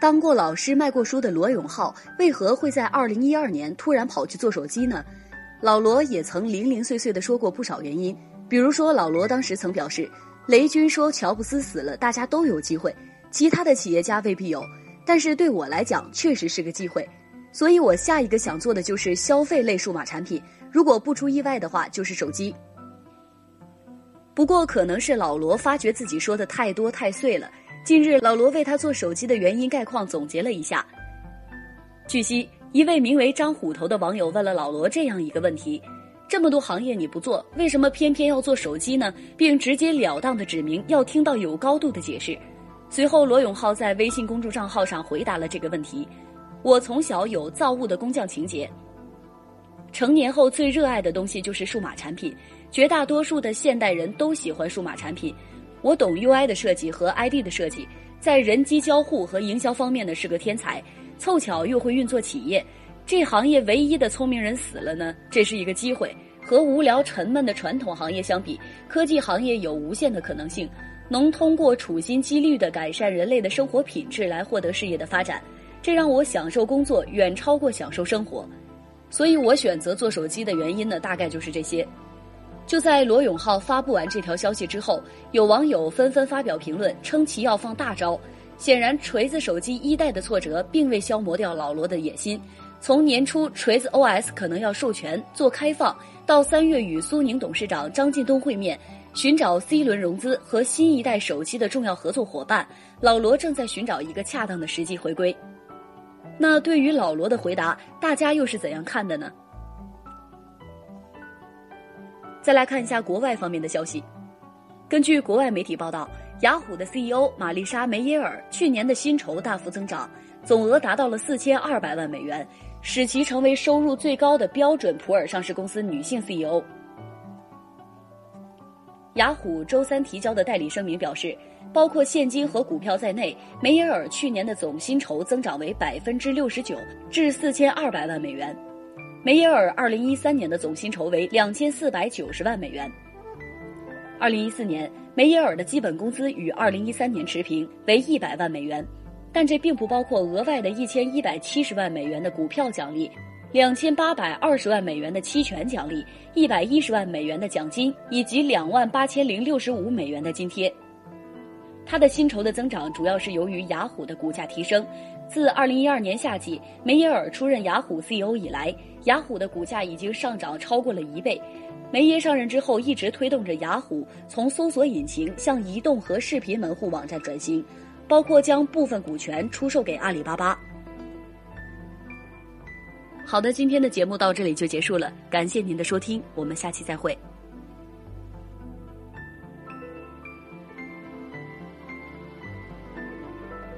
当过老师、卖过书的罗永浩，为何会在二零一二年突然跑去做手机呢？老罗也曾零零碎碎的说过不少原因，比如说老罗当时曾表示，雷军说乔布斯死了，大家都有机会，其他的企业家未必有，但是对我来讲确实是个机会，所以我下一个想做的就是消费类数码产品，如果不出意外的话，就是手机。不过可能是老罗发觉自己说的太多太碎了。近日，老罗为他做手机的原因概况总结了一下。据悉，一位名为张虎头的网友问了老罗这样一个问题：这么多行业你不做，为什么偏偏要做手机呢？并直截了当的指明要听到有高度的解释。随后，罗永浩在微信公众账号上回答了这个问题：我从小有造物的工匠情节，成年后最热爱的东西就是数码产品。绝大多数的现代人都喜欢数码产品。我懂 UI 的设计和 ID 的设计，在人机交互和营销方面呢是个天才，凑巧又会运作企业，这行业唯一的聪明人死了呢，这是一个机会。和无聊沉闷的传统行业相比，科技行业有无限的可能性，能通过处心积虑的改善人类的生活品质来获得事业的发展，这让我享受工作远超过享受生活，所以我选择做手机的原因呢，大概就是这些。就在罗永浩发布完这条消息之后，有网友纷纷发表评论，称其要放大招。显然，锤子手机一代的挫折并未消磨掉老罗的野心。从年初锤子 OS 可能要授权做开放，到三月与苏宁董事长张近东会面，寻找 C 轮融资和新一代手机的重要合作伙伴，老罗正在寻找一个恰当的时机回归。那对于老罗的回答，大家又是怎样看的呢？再来看一下国外方面的消息。根据国外媒体报道，雅虎的 CEO 玛丽莎梅耶尔去年的薪酬大幅增长，总额达到了四千二百万美元，使其成为收入最高的标准普尔上市公司女性 CEO。雅虎周三提交的代理声明表示，包括现金和股票在内，梅耶尔去年的总薪酬增长为百分之六十九，至四千二百万美元。梅耶尔二零一三年的总薪酬为两千四百九十万美元。二零一四年，梅耶尔的基本工资与二零一三年持平，为一百万美元，但这并不包括额外的一千一百七十万美元的股票奖励、两千八百二十万美元的期权奖励、一百一十万美元的奖金以及两万八千零六十五美元的津贴。他的薪酬的增长主要是由于雅虎的股价提升。自二零一二年夏季梅耶尔出任雅虎 CEO 以来，雅虎的股价已经上涨超过了一倍。梅耶上任之后，一直推动着雅虎从搜索引擎向移动和视频门户网站转型，包括将部分股权出售给阿里巴巴。好的，今天的节目到这里就结束了，感谢您的收听，我们下期再会。